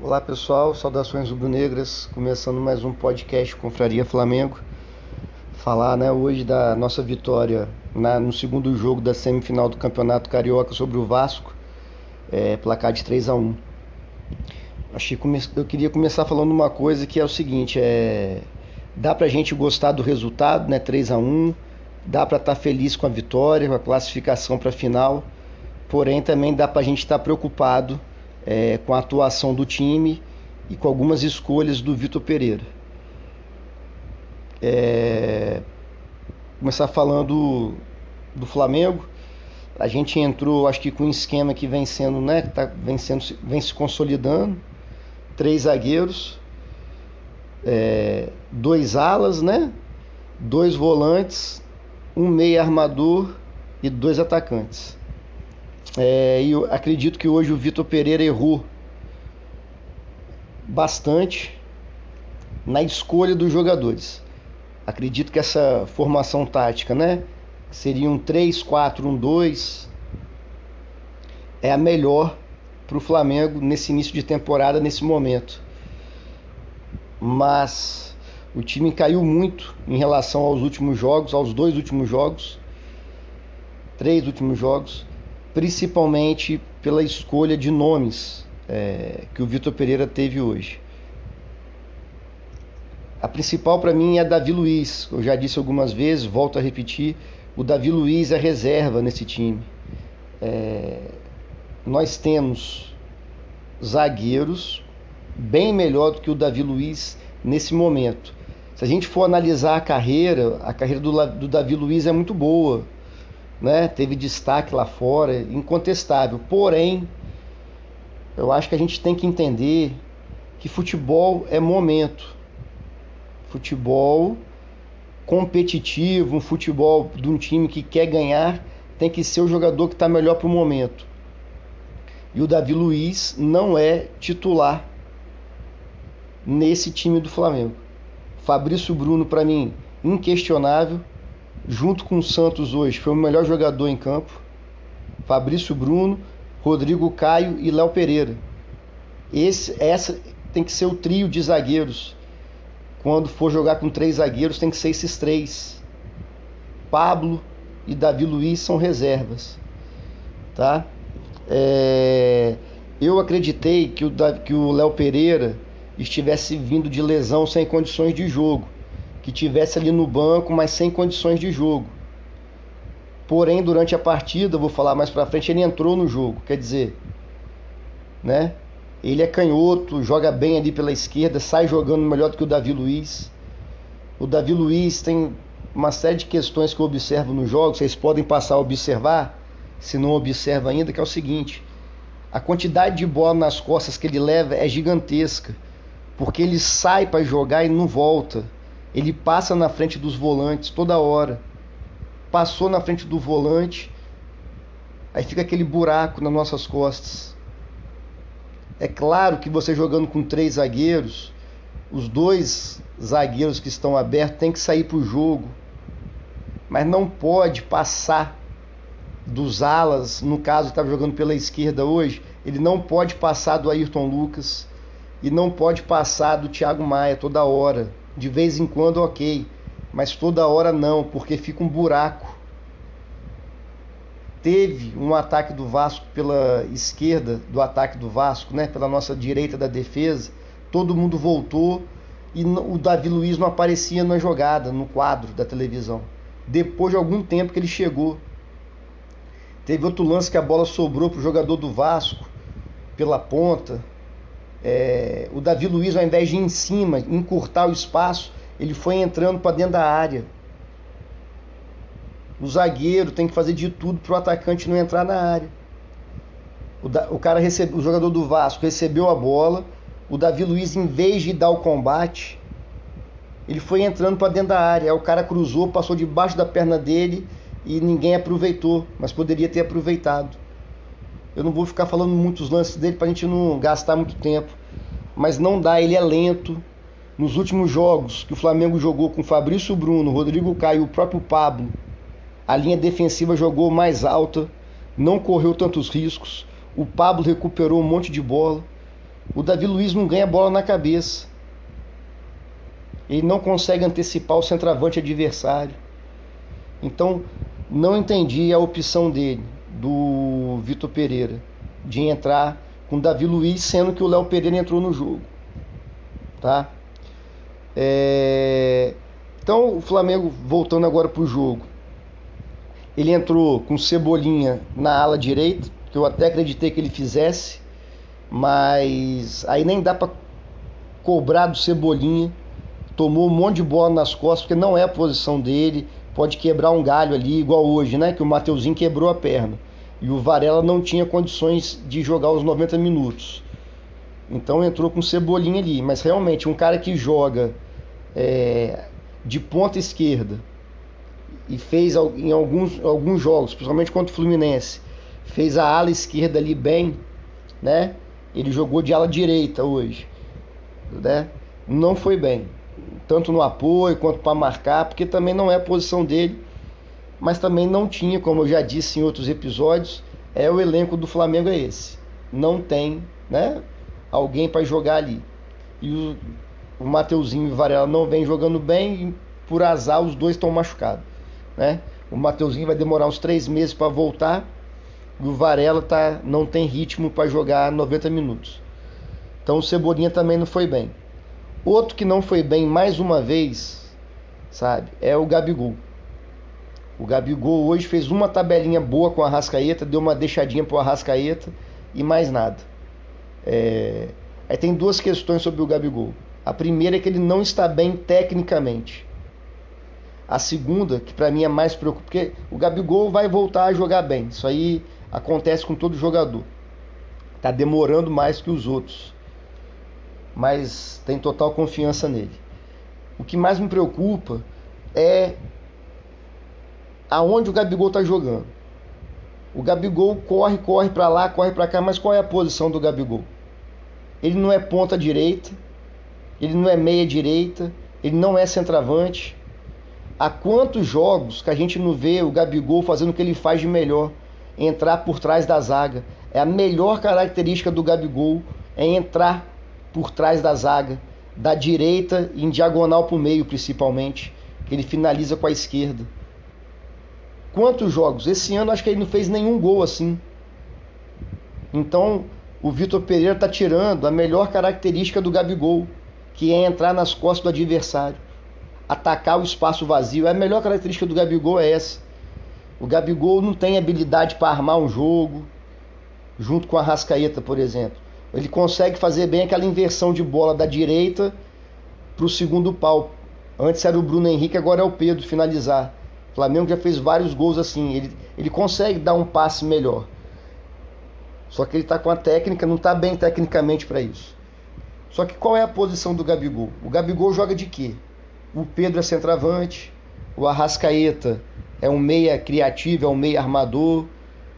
Olá pessoal, saudações rubro-negras, começando mais um podcast Confraria Flamengo. Falar né, hoje da nossa vitória na, no segundo jogo da semifinal do Campeonato Carioca sobre o Vasco, é, placar de 3 a 1 Acho que eu queria começar falando uma coisa que é o seguinte, é, dá pra gente gostar do resultado, né, 3 a 1 dá para estar tá feliz com a vitória, com a classificação para a final, porém também dá para a gente estar tá preocupado é, com a atuação do time e com algumas escolhas do Vitor Pereira. É, começar falando do Flamengo. A gente entrou, acho que com um esquema que vem sendo, né, tá, vem, vem se consolidando. Três zagueiros, é, dois alas, né? Dois volantes, um meio armador e dois atacantes. É, e eu acredito que hoje o Vitor Pereira errou bastante na escolha dos jogadores. Acredito que essa formação tática, né? Seria um 3, 4, 1, 2. É a melhor para o Flamengo nesse início de temporada, nesse momento. Mas o time caiu muito em relação aos últimos jogos, aos dois últimos jogos, três últimos jogos principalmente pela escolha de nomes é, que o Vitor Pereira teve hoje. A principal para mim é Davi Luiz. Eu já disse algumas vezes, volto a repetir, o Davi Luiz é reserva nesse time. É, nós temos zagueiros bem melhor do que o Davi Luiz nesse momento. Se a gente for analisar a carreira, a carreira do, do Davi Luiz é muito boa né? Teve destaque lá fora, incontestável. Porém, eu acho que a gente tem que entender que futebol é momento. Futebol competitivo, um futebol de um time que quer ganhar, tem que ser o jogador que está melhor para o momento. E o Davi Luiz não é titular nesse time do Flamengo. Fabrício Bruno, para mim, inquestionável junto com o Santos hoje, foi o melhor jogador em campo. Fabrício Bruno, Rodrigo Caio e Léo Pereira. Esse, essa tem que ser o trio de zagueiros. Quando for jogar com três zagueiros, tem que ser esses três. Pablo e Davi Luiz são reservas. Tá? É... Eu acreditei que o Léo Pereira estivesse vindo de lesão sem condições de jogo que tivesse ali no banco, mas sem condições de jogo. Porém, durante a partida, vou falar mais para frente, ele entrou no jogo, quer dizer, né? Ele é canhoto, joga bem ali pela esquerda, sai jogando melhor do que o Davi Luiz. O Davi Luiz tem uma série de questões que eu observo no jogo, vocês podem passar a observar, se não observa ainda, que é o seguinte: a quantidade de bola nas costas que ele leva é gigantesca, porque ele sai para jogar e não volta. Ele passa na frente dos volantes toda hora. Passou na frente do volante, aí fica aquele buraco nas nossas costas. É claro que você jogando com três zagueiros, os dois zagueiros que estão abertos têm que sair para o jogo, mas não pode passar dos alas. No caso, estava jogando pela esquerda hoje, ele não pode passar do Ayrton Lucas e não pode passar do Thiago Maia toda hora. De vez em quando, ok, mas toda hora não, porque fica um buraco. Teve um ataque do Vasco pela esquerda do ataque do Vasco, né, pela nossa direita da defesa. Todo mundo voltou e o Davi Luiz não aparecia na jogada, no quadro da televisão. Depois de algum tempo que ele chegou. Teve outro lance que a bola sobrou para o jogador do Vasco pela ponta. É, o Davi Luiz, ao invés de ir em cima, encurtar o espaço, ele foi entrando para dentro da área. O zagueiro tem que fazer de tudo para o atacante não entrar na área. O, da, o cara recebe, o jogador do Vasco recebeu a bola, o Davi Luiz, em vez de dar o combate, ele foi entrando para dentro da área. Aí o cara cruzou, passou debaixo da perna dele e ninguém aproveitou, mas poderia ter aproveitado. Eu não vou ficar falando muitos lances dele para a gente não gastar muito tempo. Mas não dá, ele é lento. Nos últimos jogos que o Flamengo jogou com Fabrício Bruno, Rodrigo Caio e o próprio Pablo, a linha defensiva jogou mais alta, não correu tantos riscos. O Pablo recuperou um monte de bola. O Davi Luiz não ganha bola na cabeça. Ele não consegue antecipar o centroavante adversário. Então, não entendi a opção dele, do Vitor Pereira, de entrar com Davi Luiz, sendo que o Léo Pereira entrou no jogo. Tá? É... Então, o Flamengo, voltando agora para o jogo, ele entrou com Cebolinha na ala direita, que eu até acreditei que ele fizesse, mas aí nem dá para cobrar do Cebolinha. Tomou um monte de bola nas costas, porque não é a posição dele. Pode quebrar um galho ali, igual hoje, né? Que o Mateuzinho quebrou a perna. E o Varela não tinha condições de jogar os 90 minutos. Então entrou com Cebolinha ali. Mas realmente, um cara que joga é, de ponta esquerda e fez em alguns, alguns jogos, principalmente contra o Fluminense, fez a ala esquerda ali bem, né? Ele jogou de ala direita hoje, né? Não foi bem, tanto no apoio quanto para marcar, porque também não é a posição dele, mas também não tinha, como eu já disse em outros episódios, é o elenco do Flamengo é esse. Não tem, né? Alguém para jogar ali. E o, o Mateuzinho e o Varela não vem jogando bem, e por azar os dois estão machucados, né? O Mateuzinho vai demorar uns três meses para voltar o Varela tá, não tem ritmo para jogar 90 minutos. Então o Cebolinha também não foi bem. Outro que não foi bem mais uma vez, sabe, é o Gabigol. O Gabigol hoje fez uma tabelinha boa com a Rascaeta, deu uma deixadinha pro Arrascaeta e mais nada. É... Aí tem duas questões sobre o Gabigol. A primeira é que ele não está bem tecnicamente. A segunda, que para mim é mais preocupante, porque o Gabigol vai voltar a jogar bem. Isso aí Acontece com todo jogador. Está demorando mais que os outros. Mas tem total confiança nele. O que mais me preocupa é aonde o Gabigol está jogando. O Gabigol corre, corre para lá, corre para cá, mas qual é a posição do Gabigol? Ele não é ponta direita, ele não é meia direita, ele não é centroavante. Há quantos jogos que a gente não vê o Gabigol fazendo o que ele faz de melhor? entrar por trás da zaga. É a melhor característica do Gabigol é entrar por trás da zaga, da direita em diagonal para o meio, principalmente. Ele finaliza com a esquerda. Quantos jogos? Esse ano acho que ele não fez nenhum gol assim. Então o Vitor Pereira está tirando a melhor característica do Gabigol, que é entrar nas costas do adversário, atacar o espaço vazio. A melhor característica do Gabigol é essa. O Gabigol não tem habilidade para armar um jogo, junto com a Rascaeta, por exemplo. Ele consegue fazer bem aquela inversão de bola da direita para o segundo pau. Antes era o Bruno Henrique, agora é o Pedro finalizar. Flamengo já fez vários gols assim. Ele, ele consegue dar um passe melhor. Só que ele está com a técnica, não está bem tecnicamente para isso. Só que qual é a posição do Gabigol? O Gabigol joga de quê? O Pedro é centroavante, o Arrascaeta é um meia criativo, é um meia armador.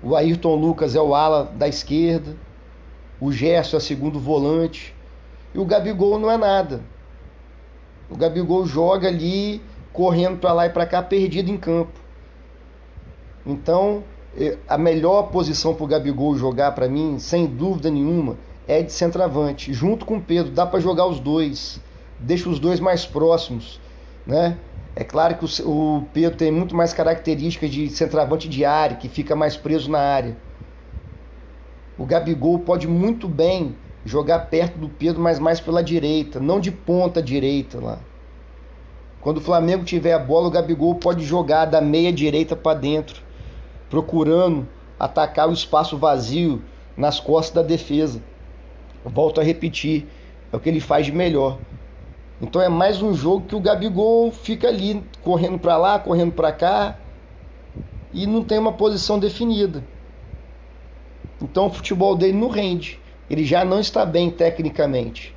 O Ayrton Lucas é o ala da esquerda. O Gerson é segundo volante. E o Gabigol não é nada. O Gabigol joga ali, correndo para lá e para cá, perdido em campo. Então, a melhor posição para o Gabigol jogar para mim, sem dúvida nenhuma, é de centroavante, junto com o Pedro. Dá para jogar os dois, deixa os dois mais próximos, né? É claro que o Pedro tem muito mais características de centroavante de área, que fica mais preso na área. O Gabigol pode muito bem jogar perto do Pedro, mas mais pela direita, não de ponta direita lá. Quando o Flamengo tiver a bola, o Gabigol pode jogar da meia direita para dentro, procurando atacar o espaço vazio nas costas da defesa. Volto a repetir, é o que ele faz de melhor. Então é mais um jogo que o Gabigol fica ali correndo para lá, correndo para cá e não tem uma posição definida. Então o futebol dele não rende. Ele já não está bem tecnicamente.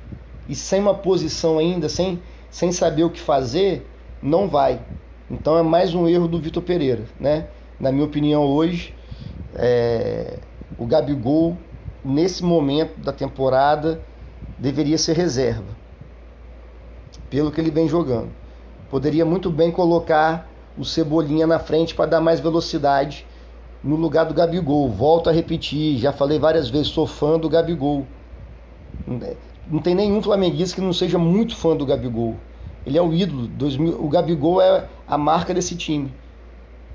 E sem uma posição ainda, sem, sem saber o que fazer, não vai. Então é mais um erro do Vitor Pereira, né? Na minha opinião hoje, é, o Gabigol nesse momento da temporada deveria ser reserva pelo que ele vem jogando. Poderia muito bem colocar o Cebolinha na frente para dar mais velocidade no lugar do Gabigol. Volto a repetir, já falei várias vezes, sou fã do Gabigol. Não tem nenhum flamenguista que não seja muito fã do Gabigol. Ele é o ídolo. O Gabigol é a marca desse time.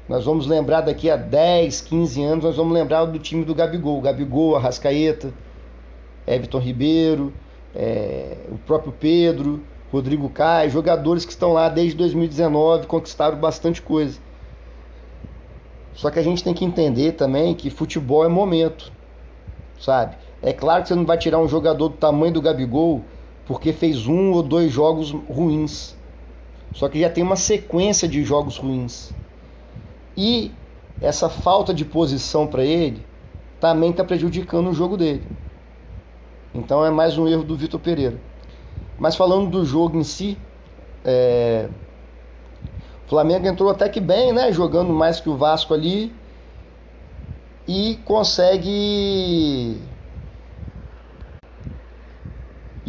Nós vamos lembrar daqui a 10, 15 anos, nós vamos lembrar do time do Gabigol. Gabigol, Arrascaeta, Everton Ribeiro, é, o próprio Pedro, Rodrigo Caio, jogadores que estão lá desde 2019, conquistaram bastante coisa. Só que a gente tem que entender também que futebol é momento, sabe? É claro que você não vai tirar um jogador do tamanho do Gabigol porque fez um ou dois jogos ruins. Só que já tem uma sequência de jogos ruins. E essa falta de posição para ele também está prejudicando o jogo dele. Então é mais um erro do Vitor Pereira. Mas falando do jogo em si, é... o Flamengo entrou até que bem, né? Jogando mais que o Vasco ali. E consegue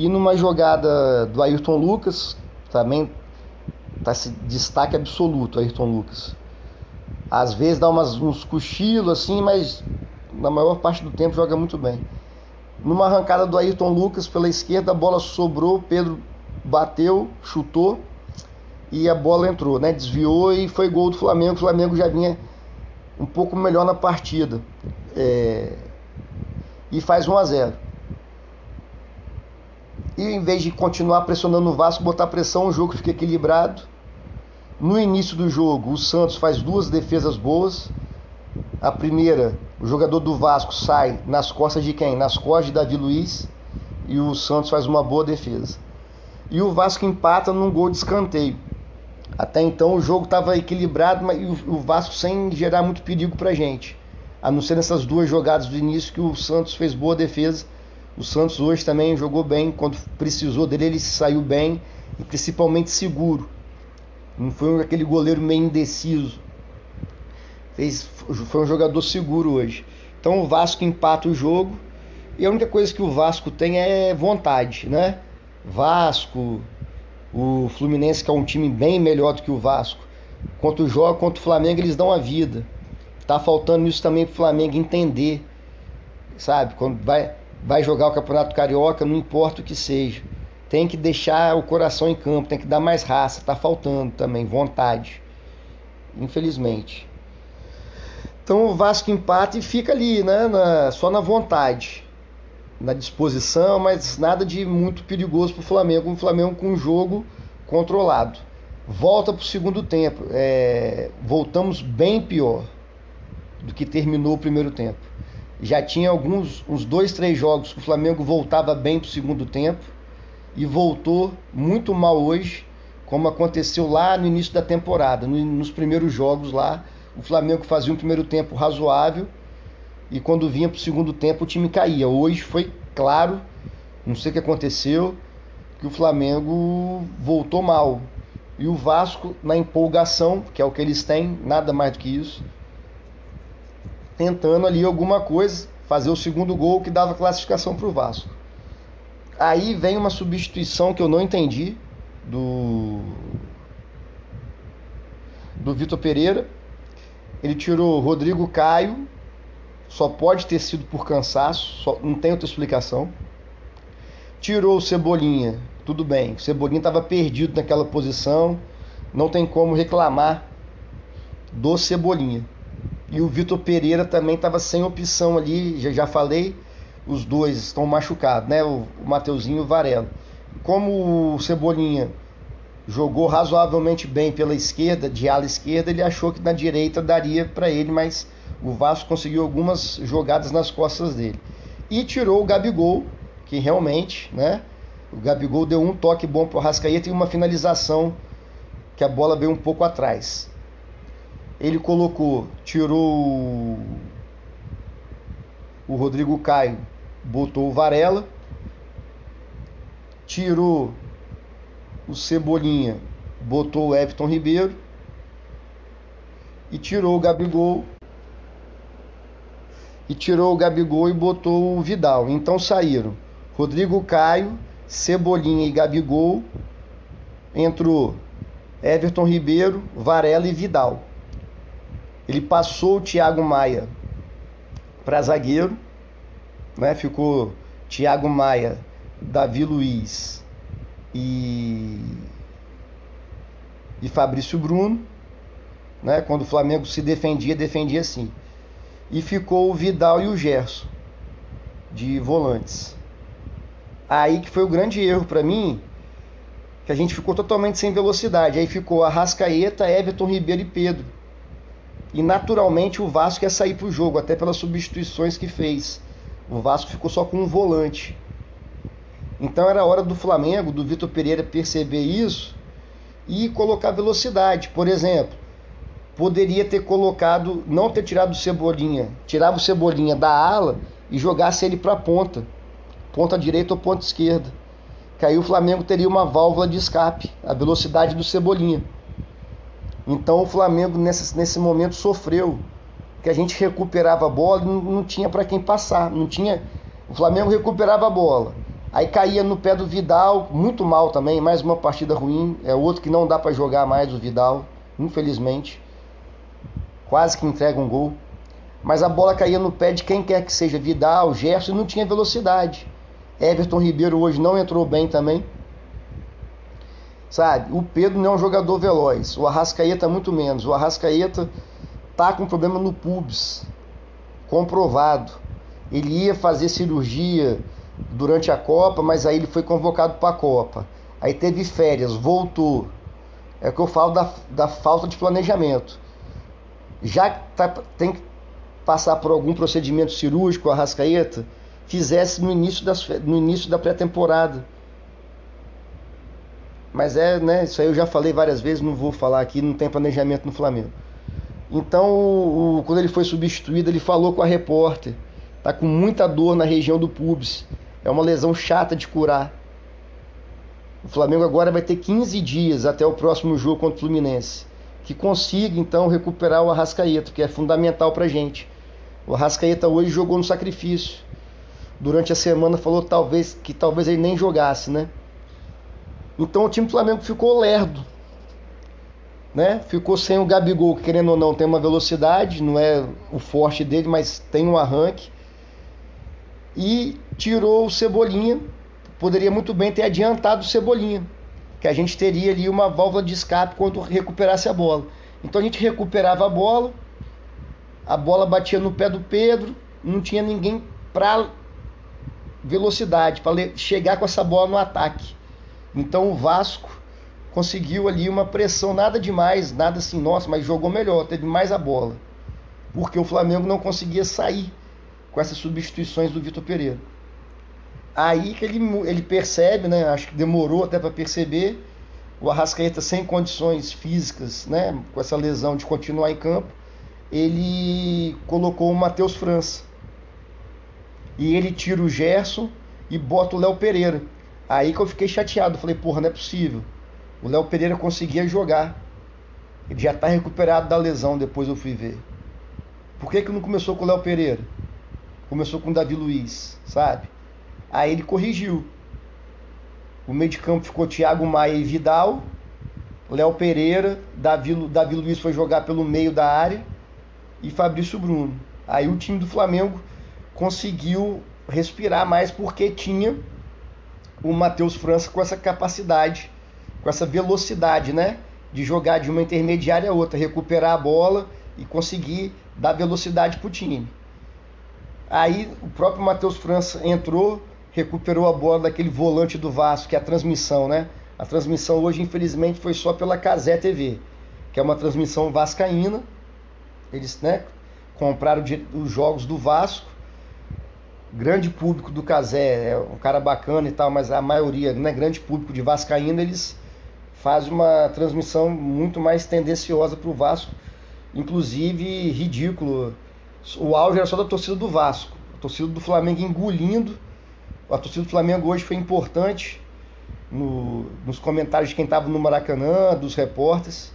e numa jogada do Ayrton Lucas, também tá esse destaque absoluto, Ayrton Lucas. Às vezes dá umas, uns cochilos assim, mas na maior parte do tempo joga muito bem. Numa arrancada do Ayrton Lucas pela esquerda, a bola sobrou, Pedro bateu, chutou e a bola entrou, né? Desviou e foi gol do Flamengo. O Flamengo já vinha um pouco melhor na partida. É... E faz 1 a 0 e em vez de continuar pressionando o Vasco, botar pressão, o jogo fica equilibrado. No início do jogo, o Santos faz duas defesas boas. A primeira, o jogador do Vasco sai nas costas de quem? Nas costas de Davi Luiz. E o Santos faz uma boa defesa. E o Vasco empata num gol de escanteio. Até então o jogo estava equilibrado, mas o Vasco sem gerar muito perigo para gente. A não ser nessas duas jogadas do início que o Santos fez boa defesa o Santos hoje também jogou bem, quando precisou dele, ele saiu bem e principalmente seguro. Não foi aquele goleiro meio indeciso. Fez, foi um jogador seguro hoje. Então o Vasco empata o jogo. E a única coisa que o Vasco tem é vontade, né? Vasco, o Fluminense, que é um time bem melhor do que o Vasco. Quanto joga contra o Flamengo, eles dão a vida. Tá faltando isso também pro Flamengo entender. Sabe? Quando vai vai jogar o Campeonato Carioca, não importa o que seja. Tem que deixar o coração em campo, tem que dar mais raça, tá faltando também, vontade. Infelizmente. Então o Vasco empata e fica ali, né? Na, só na vontade, na disposição, mas nada de muito perigoso para o Flamengo. Um Flamengo com um jogo controlado. Volta para o segundo tempo. É, voltamos bem pior do que terminou o primeiro tempo já tinha alguns uns dois, três jogos que o Flamengo voltava bem para o segundo tempo e voltou muito mal hoje, como aconteceu lá no início da temporada, nos primeiros jogos lá, o Flamengo fazia um primeiro tempo razoável e quando vinha para o segundo tempo o time caía. Hoje foi claro, não sei o que aconteceu, que o Flamengo voltou mal. E o Vasco, na empolgação, que é o que eles têm, nada mais do que isso, tentando ali alguma coisa, fazer o segundo gol que dava classificação para o Vasco. Aí vem uma substituição que eu não entendi do do Vitor Pereira. Ele tirou Rodrigo Caio, só pode ter sido por cansaço, só, não tem outra explicação. Tirou o Cebolinha, tudo bem. O Cebolinha estava perdido naquela posição, não tem como reclamar do Cebolinha. E o Vitor Pereira também estava sem opção ali, já, já falei, os dois estão machucados, né? O, o Mateuzinho e o Varela. Como o Cebolinha jogou razoavelmente bem pela esquerda, de ala esquerda, ele achou que na direita daria para ele, mas o Vasco conseguiu algumas jogadas nas costas dele. E tirou o Gabigol, que realmente, né? O Gabigol deu um toque bom para o Rascaeta e uma finalização que a bola veio um pouco atrás ele colocou, tirou o Rodrigo Caio, botou o Varela, tirou o Cebolinha, botou o Everton Ribeiro e tirou o Gabigol e tirou o Gabigol e botou o Vidal. Então saíram Rodrigo Caio, Cebolinha e Gabigol, entrou Everton Ribeiro, Varela e Vidal. Ele passou o Thiago Maia para zagueiro, né? ficou Thiago Maia Davi Luiz e, e Fabrício Bruno. Né? Quando o Flamengo se defendia, defendia assim. E ficou o Vidal e o Gerson de volantes. Aí que foi o grande erro para mim, que a gente ficou totalmente sem velocidade. Aí ficou Arrascaeta, Everton Ribeiro e Pedro. E naturalmente o Vasco ia sair para o jogo, até pelas substituições que fez. O Vasco ficou só com um volante. Então era hora do Flamengo, do Vitor Pereira perceber isso e colocar velocidade. Por exemplo, poderia ter colocado, não ter tirado o Cebolinha, tirava o Cebolinha da ala e jogasse ele para a ponta, ponta direita ou ponta esquerda. Que aí o Flamengo teria uma válvula de escape, a velocidade do Cebolinha. Então o Flamengo nesse, nesse momento sofreu, que a gente recuperava a bola e não, não tinha para quem passar, não tinha. O Flamengo recuperava a bola, aí caía no pé do Vidal, muito mal também, mais uma partida ruim, é outro que não dá para jogar mais o Vidal, infelizmente, quase que entrega um gol mas a bola caía no pé de quem quer que seja, Vidal, Gerson, e não tinha velocidade. Everton Ribeiro hoje não entrou bem também. Sabe, o Pedro não é um jogador veloz, o Arrascaeta muito menos. O Arrascaeta tá com problema no pubis, comprovado. Ele ia fazer cirurgia durante a Copa, mas aí ele foi convocado para a Copa. Aí teve férias, voltou. É o que eu falo da, da falta de planejamento. Já tá, tem que passar por algum procedimento cirúrgico, a Rascaeta, fizesse no início, das, no início da pré-temporada. Mas é, né, isso aí eu já falei várias vezes, não vou falar aqui, não tem planejamento no Flamengo. Então, o, quando ele foi substituído, ele falou com a repórter, tá com muita dor na região do pubis. É uma lesão chata de curar. O Flamengo agora vai ter 15 dias até o próximo jogo contra o Fluminense. Que consiga então recuperar o Arrascaeta, que é fundamental pra gente. O Arrascaeta hoje jogou no sacrifício. Durante a semana falou talvez que talvez ele nem jogasse, né? Então o time do Flamengo ficou lerdo. Né? Ficou sem o Gabigol, que querendo ou não tem uma velocidade, não é o forte dele, mas tem um arranque. E tirou o Cebolinha, poderia muito bem ter adiantado o Cebolinha, que a gente teria ali uma válvula de escape quando recuperasse a bola. Então a gente recuperava a bola, a bola batia no pé do Pedro, não tinha ninguém para velocidade, para chegar com essa bola no ataque. Então o Vasco conseguiu ali uma pressão, nada demais, nada assim, nossa, mas jogou melhor, teve mais a bola. Porque o Flamengo não conseguia sair com essas substituições do Vitor Pereira. Aí que ele, ele percebe, né? Acho que demorou até para perceber. O Arrascaeta sem condições físicas, né? Com essa lesão de continuar em campo ele colocou o Matheus França. E ele tira o Gerson e bota o Léo Pereira. Aí que eu fiquei chateado. Falei, porra, não é possível. O Léo Pereira conseguia jogar. Ele já está recuperado da lesão, depois eu fui ver. Por que, que não começou com o Léo Pereira? Começou com o Davi Luiz, sabe? Aí ele corrigiu. O meio de campo ficou Thiago Maia e Vidal. Léo Pereira, Davi, Davi Luiz foi jogar pelo meio da área e Fabrício Bruno. Aí o time do Flamengo conseguiu respirar mais porque tinha o Matheus França com essa capacidade, com essa velocidade, né? De jogar de uma intermediária a outra, recuperar a bola e conseguir dar velocidade para o time. Aí o próprio Matheus França entrou, recuperou a bola daquele volante do Vasco, que é a transmissão, né? A transmissão hoje, infelizmente, foi só pela Casé TV, que é uma transmissão vascaína, eles né, compraram os jogos do Vasco. Grande público do Casé, é um cara bacana e tal, mas a maioria, né, grande público de Vascaína, eles fazem uma transmissão muito mais tendenciosa para o Vasco. Inclusive, ridículo. O auge era só da torcida do Vasco. A torcida do Flamengo engolindo. A torcida do Flamengo hoje foi importante no, nos comentários de quem estava no Maracanã, dos repórteres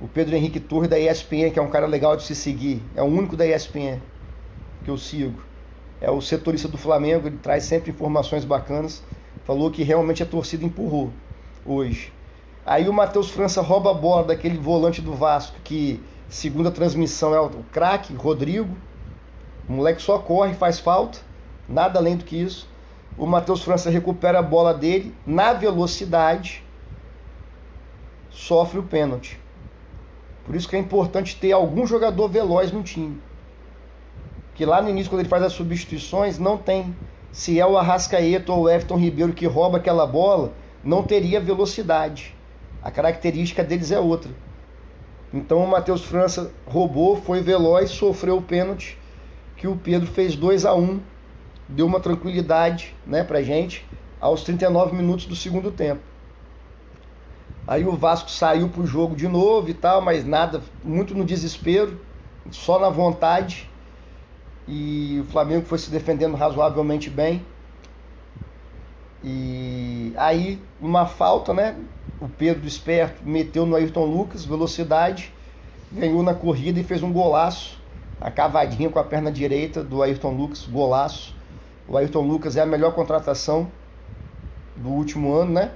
o Pedro Henrique Torres da ESPN, que é um cara legal de se seguir. É o único da ESPN que eu sigo. É o setorista do Flamengo, ele traz sempre informações bacanas. Falou que realmente a torcida empurrou hoje. Aí o Matheus França rouba a bola daquele volante do Vasco, que segundo a transmissão é o craque, Rodrigo. O moleque só corre, faz falta, nada além do que isso. O Matheus França recupera a bola dele na velocidade, sofre o pênalti. Por isso que é importante ter algum jogador veloz no time. Que lá no início, quando ele faz as substituições, não tem. Se é o Arrascaeta ou o Everton Ribeiro que rouba aquela bola, não teria velocidade. A característica deles é outra. Então o Matheus França roubou, foi veloz, sofreu o pênalti, que o Pedro fez 2 a 1 deu uma tranquilidade né, pra gente aos 39 minutos do segundo tempo. Aí o Vasco saiu pro jogo de novo e tal, mas nada, muito no desespero, só na vontade. E o Flamengo foi se defendendo razoavelmente bem. E aí, uma falta, né? O Pedro esperto meteu no Ayrton Lucas, velocidade, ganhou na corrida e fez um golaço. A cavadinha com a perna direita do Ayrton Lucas, golaço. O Ayrton Lucas é a melhor contratação do último ano, né?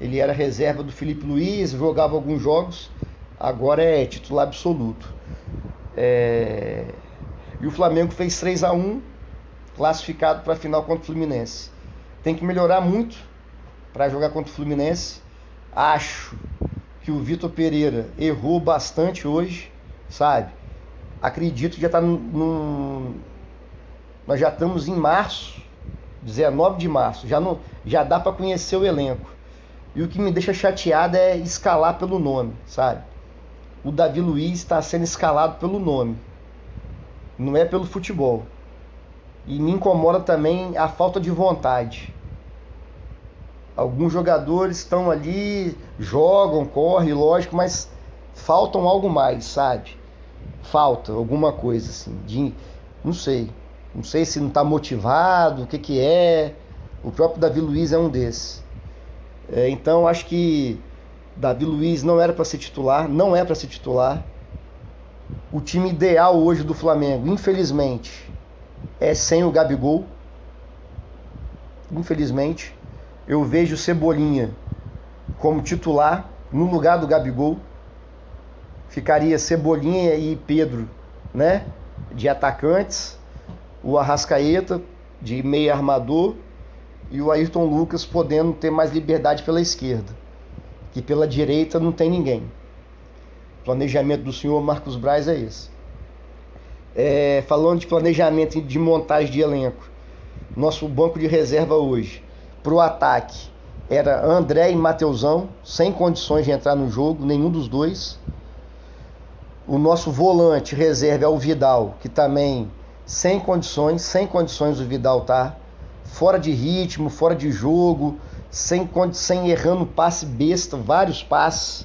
Ele era reserva do Felipe Luiz, jogava alguns jogos, agora é titular absoluto. É... E o Flamengo fez 3 a 1 classificado para a final contra o Fluminense. Tem que melhorar muito para jogar contra o Fluminense. Acho que o Vitor Pereira errou bastante hoje, sabe? Acredito que já está num, Nós já estamos em março, 19 de março, já, não, já dá para conhecer o elenco. E o que me deixa chateado é escalar pelo nome, sabe? O Davi Luiz está sendo escalado pelo nome, não é pelo futebol. E me incomoda também a falta de vontade. Alguns jogadores estão ali, jogam, correm, lógico, mas faltam algo mais, sabe? Falta alguma coisa assim, de, não sei. Não sei se não está motivado, o que, que é. O próprio Davi Luiz é um desses. É, então acho que Davi Luiz não era para ser titular, não é para ser titular. O time ideal hoje do Flamengo, infelizmente, é sem o Gabigol. Infelizmente, eu vejo Cebolinha como titular no lugar do Gabigol. Ficaria Cebolinha e Pedro, né, de atacantes, o Arrascaeta de meio armador e o Ayrton Lucas podendo ter mais liberdade pela esquerda, que pela direita não tem ninguém. Planejamento do senhor Marcos Braz é esse. É, falando de planejamento de montagem de elenco, nosso banco de reserva hoje, para o ataque, era André e Mateusão, sem condições de entrar no jogo, nenhum dos dois. O nosso volante reserva é o Vidal, que também sem condições, sem condições o Vidal tá fora de ritmo, fora de jogo, sem, sem errando passe besta, vários passes.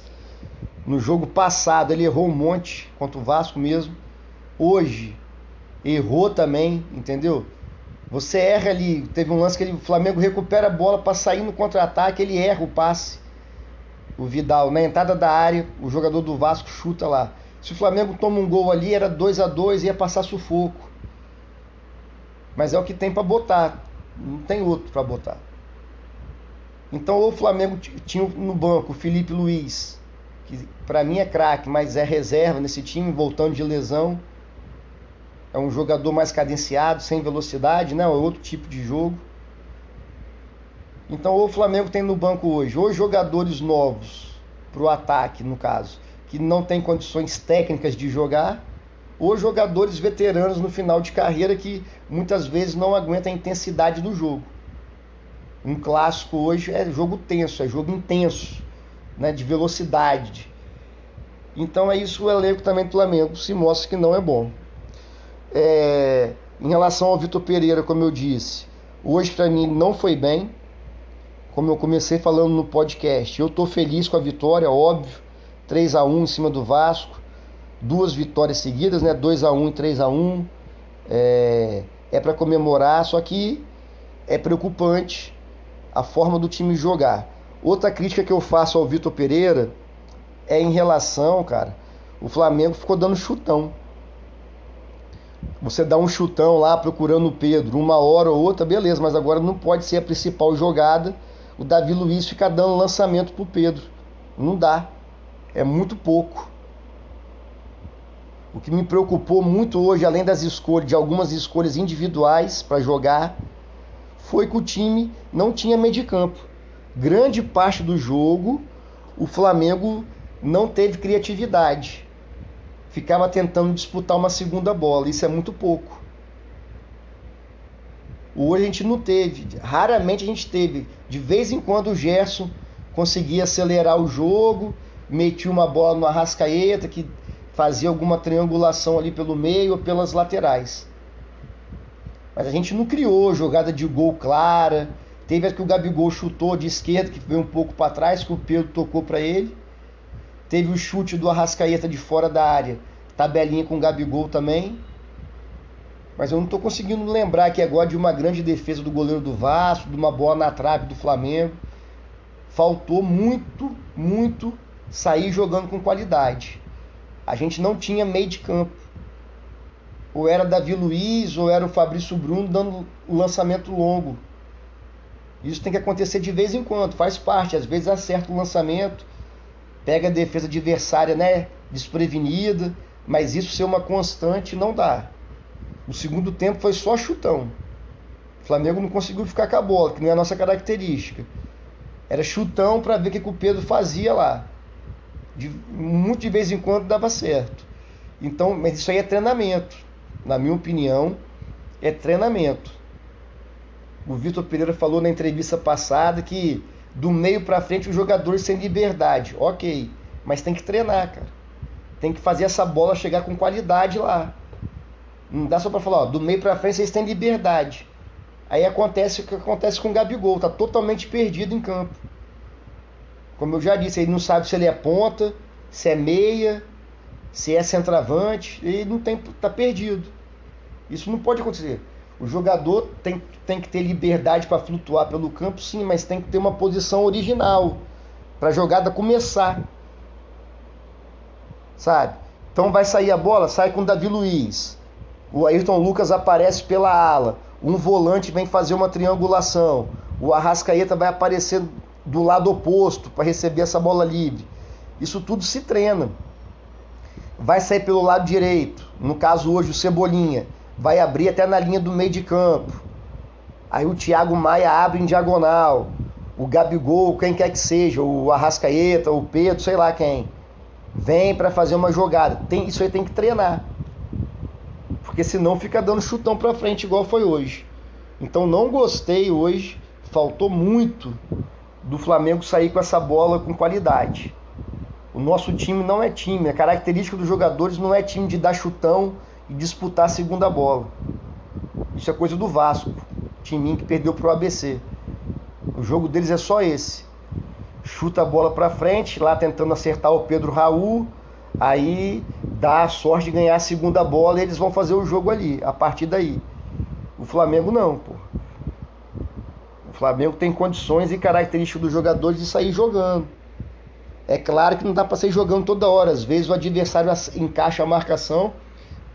No jogo passado ele errou um monte contra o Vasco mesmo. Hoje errou também, entendeu? Você erra ali, teve um lance que ele, o Flamengo recupera a bola para sair no contra-ataque, ele erra o passe. O Vidal, na entrada da área, o jogador do Vasco chuta lá. Se o Flamengo toma um gol ali, era 2 a 2 ia passar sufoco. Mas é o que tem para botar. Não tem outro para botar. Então o Flamengo tinha no banco o Felipe Luiz, que para mim é craque, mas é reserva nesse time, voltando de lesão. É um jogador mais cadenciado, sem velocidade, né? É outro tipo de jogo. Então o Flamengo tem no banco hoje ou jogadores novos para o ataque, no caso, que não tem condições técnicas de jogar, ou jogadores veteranos no final de carreira que muitas vezes não aguentam a intensidade do jogo. Um clássico hoje é jogo tenso, é jogo intenso, né, de velocidade. Então é isso o elenco também do Flamengo se mostra que não é bom. É, em relação ao Vitor Pereira, como eu disse, hoje para mim não foi bem. Como eu comecei falando no podcast, eu estou feliz com a vitória, óbvio, 3 a 1 em cima do Vasco duas vitórias seguidas, né? 2 a 1 e 3 a 1 é, é para comemorar, só que é preocupante a forma do time jogar. Outra crítica que eu faço ao Vitor Pereira é em relação, cara, o Flamengo ficou dando chutão. Você dá um chutão lá procurando o Pedro, uma hora ou outra, beleza, mas agora não pode ser a principal jogada. O Davi Luiz ficar dando lançamento pro Pedro. Não dá. É muito pouco. O que me preocupou muito hoje, além das escolhas, de algumas escolhas individuais para jogar, foi que o time não tinha meio de campo. Grande parte do jogo, o Flamengo não teve criatividade. Ficava tentando disputar uma segunda bola. Isso é muito pouco. Hoje a gente não teve, raramente a gente teve. De vez em quando o Gerson conseguia acelerar o jogo, metia uma bola no Arrascaeta, que fazia alguma triangulação ali pelo meio ou pelas laterais. Mas a gente não criou jogada de gol clara. Teve a que o Gabigol chutou de esquerda, que veio um pouco para trás, que o Pedro tocou para ele. Teve o chute do Arrascaeta de fora da área, tabelinha com o Gabigol também. Mas eu não estou conseguindo lembrar aqui agora de uma grande defesa do goleiro do Vasco, de uma bola na trave do Flamengo. Faltou muito, muito sair jogando com qualidade. A gente não tinha meio de campo. Ou era Davi Luiz, ou era o Fabrício Bruno dando o lançamento longo. Isso tem que acontecer de vez em quando, faz parte. Às vezes acerta o lançamento, pega a defesa adversária né, desprevenida, mas isso ser uma constante não dá. O segundo tempo foi só chutão. O Flamengo não conseguiu ficar com a bola, que não é a nossa característica. Era chutão para ver o que o Pedro fazia lá. De, muito de vez em quando dava certo. Então, mas isso aí é treinamento. Na minha opinião, é treinamento. O Vitor Pereira falou na entrevista passada que do meio para frente os jogadores têm liberdade. Ok, mas tem que treinar, cara. Tem que fazer essa bola chegar com qualidade lá. Não dá só para falar, ó, do meio para frente vocês têm liberdade. Aí acontece o que acontece com o Gabigol, tá totalmente perdido em campo. Como eu já disse, ele não sabe se ele é ponta, se é meia, se é centroavante, ele não tem tá perdido. Isso não pode acontecer. O jogador tem, tem que ter liberdade para flutuar pelo campo, sim, mas tem que ter uma posição original para a jogada começar. Sabe? Então vai sair a bola, sai com o Davi Luiz. O Ayrton Lucas aparece pela ala. Um volante vem fazer uma triangulação. O Arrascaeta vai aparecer do lado oposto para receber essa bola livre. Isso tudo se treina. Vai sair pelo lado direito. No caso hoje o Cebolinha vai abrir até na linha do meio de campo. Aí o Thiago Maia abre em diagonal. O Gabigol, quem quer que seja, o Arrascaeta, o Pedro, sei lá quem, vem para fazer uma jogada. Tem, isso aí tem que treinar porque senão fica dando chutão para frente igual foi hoje. Então não gostei hoje, faltou muito do Flamengo sair com essa bola com qualidade. O nosso time não é time, a característica dos jogadores não é time de dar chutão e disputar a segunda bola. Isso é coisa do Vasco, time que perdeu pro ABC. O jogo deles é só esse. Chuta a bola para frente, lá tentando acertar o Pedro Raul, aí dá a sorte de ganhar a segunda bola e eles vão fazer o jogo ali, a partir daí. O Flamengo não, pô. O Flamengo tem condições e características dos jogadores de sair jogando. É claro que não dá para sair jogando toda hora. Às vezes o adversário encaixa a marcação,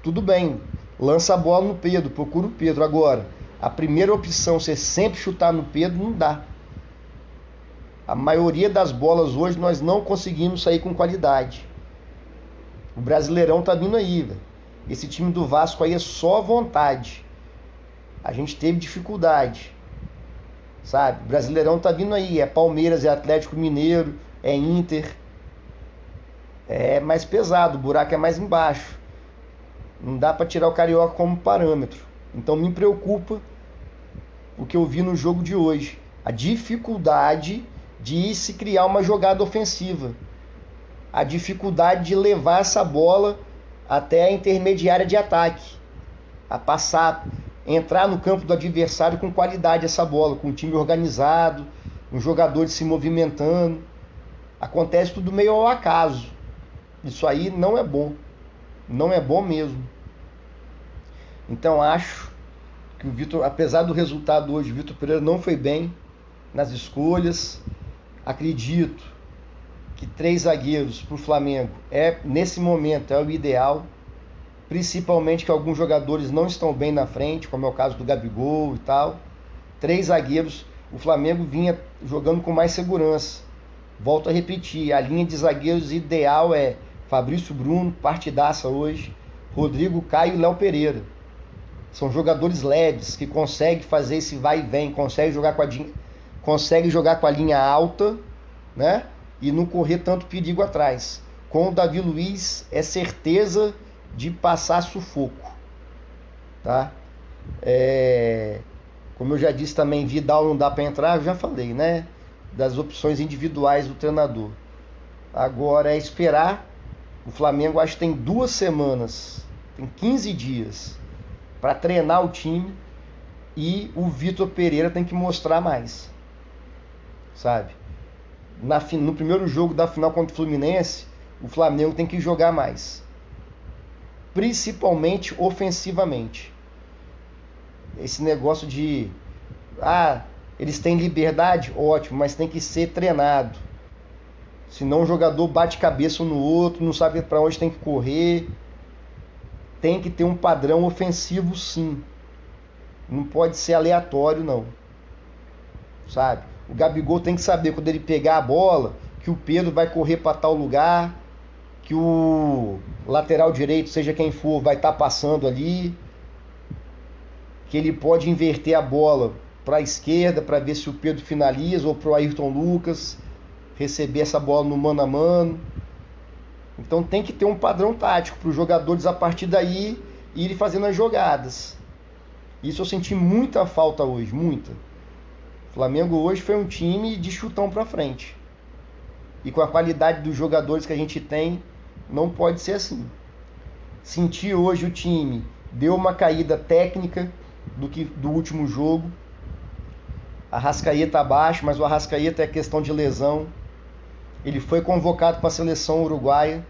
tudo bem. Lança a bola no Pedro, procura o Pedro. Agora, a primeira opção, você sempre chutar no Pedro, não dá. A maioria das bolas hoje nós não conseguimos sair com qualidade. O Brasileirão tá vindo aí, velho. Esse time do Vasco aí é só vontade. A gente teve dificuldade. Sabe? O Brasileirão tá vindo aí. É Palmeiras, é Atlético Mineiro, é Inter. É mais pesado, o buraco é mais embaixo. Não dá para tirar o Carioca como parâmetro. Então me preocupa o que eu vi no jogo de hoje. A dificuldade de se criar uma jogada ofensiva a dificuldade de levar essa bola até a intermediária de ataque, a passar, entrar no campo do adversário com qualidade essa bola, com um time organizado, um jogador se movimentando. Acontece tudo meio ao acaso. Isso aí não é bom. Não é bom mesmo. Então acho que o Vitor, apesar do resultado hoje, o Vitor Pereira não foi bem nas escolhas. Acredito que três zagueiros para o Flamengo é nesse momento é o ideal, principalmente que alguns jogadores não estão bem na frente, como é o caso do Gabigol e tal. Três zagueiros, o Flamengo vinha jogando com mais segurança. Volto a repetir, a linha de zagueiros ideal é Fabrício Bruno, partidaça hoje, Rodrigo Caio e Léo Pereira. São jogadores leves que conseguem fazer esse vai e vem, conseguem jogar com a, jogar com a linha alta, né? E não correr tanto perigo atrás. Com o Davi Luiz é certeza de passar sufoco, tá? É... Como eu já disse também, Vidal não dá para entrar, eu já falei, né? Das opções individuais do treinador. Agora é esperar. O Flamengo acho que tem duas semanas, tem 15 dias para treinar o time e o Vitor Pereira tem que mostrar mais. Sabe? Na, no primeiro jogo da final contra o Fluminense, o Flamengo tem que jogar mais. Principalmente ofensivamente. Esse negócio de ah, eles têm liberdade, ótimo, mas tem que ser treinado. Senão o jogador bate cabeça um no outro, não sabe para onde tem que correr. Tem que ter um padrão ofensivo sim. Não pode ser aleatório não. Sabe? O Gabigol tem que saber quando ele pegar a bola que o Pedro vai correr para tal lugar, que o lateral direito, seja quem for, vai estar tá passando ali, que ele pode inverter a bola para a esquerda para ver se o Pedro finaliza ou para o Ayrton Lucas receber essa bola no mano a mano. Então tem que ter um padrão tático para os jogadores a partir daí irem fazendo as jogadas. Isso eu senti muita falta hoje, muita. O Flamengo hoje foi um time de chutão para frente. E com a qualidade dos jogadores que a gente tem, não pode ser assim. Senti hoje o time deu uma caída técnica do que do último jogo. A Rascaeta abaixo, mas o Arrascaeta é questão de lesão. Ele foi convocado para a seleção uruguaia.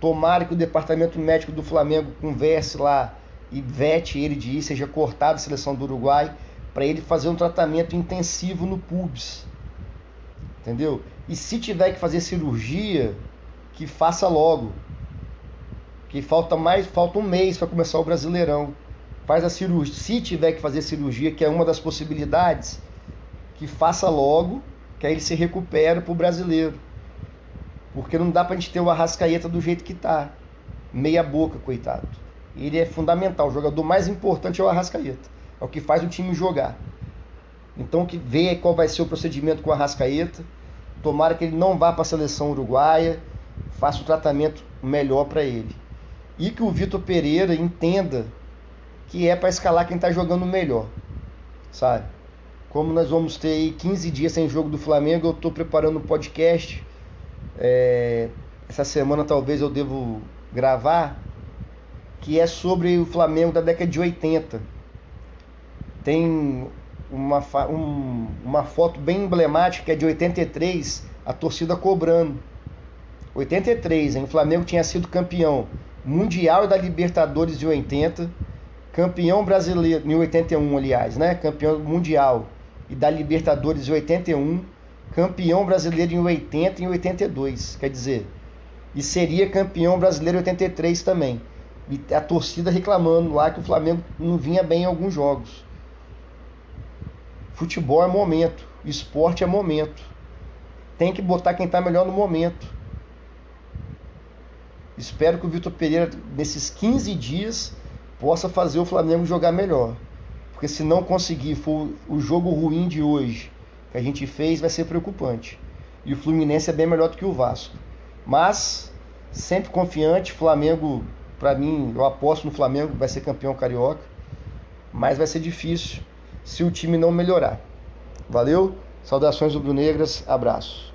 Tomara que o departamento médico do Flamengo converse lá e vete ele de ir, seja cortado a seleção do Uruguai, para ele fazer um tratamento intensivo no pubis. Entendeu? E se tiver que fazer cirurgia, que faça logo. Que falta mais, falta um mês para começar o Brasileirão. Faz a cirurgia, se tiver que fazer cirurgia, que é uma das possibilidades, que faça logo, que aí ele se recupera para o brasileiro. Porque não dá pra gente ter o Arrascaeta do jeito que tá. Meia boca, coitado. Ele é fundamental. O jogador mais importante é o Arrascaeta. É o que faz o time jogar. Então que vê qual vai ser o procedimento com o Arrascaeta. Tomara que ele não vá para a seleção uruguaia. Faça o tratamento melhor para ele. E que o Vitor Pereira entenda que é para escalar quem está jogando melhor. Sabe? Como nós vamos ter 15 dias sem jogo do Flamengo, eu estou preparando um podcast é, essa semana talvez eu devo gravar, que é sobre o Flamengo da década de 80. Tem uma, um, uma foto bem emblemática que é de 83, a torcida cobrando. 83, hein? o Flamengo tinha sido campeão mundial da Libertadores de 80, campeão brasileiro em 81, aliás, né? Campeão mundial e da Libertadores de 81 campeão brasileiro em 80 e em 82, quer dizer, e seria campeão brasileiro em 83 também. E a torcida reclamando lá que o Flamengo não vinha bem em alguns jogos. Futebol é momento, esporte é momento. Tem que botar quem está melhor no momento. Espero que o Vitor Pereira, nesses 15 dias, possa fazer o Flamengo jogar melhor. Porque se não conseguir, for o jogo ruim de hoje, que a gente fez vai ser preocupante. E o Fluminense é bem melhor do que o Vasco. Mas, sempre confiante, Flamengo, para mim, eu aposto no Flamengo, vai ser campeão carioca. Mas vai ser difícil se o time não melhorar. Valeu? Saudações rubro-negras, abraço.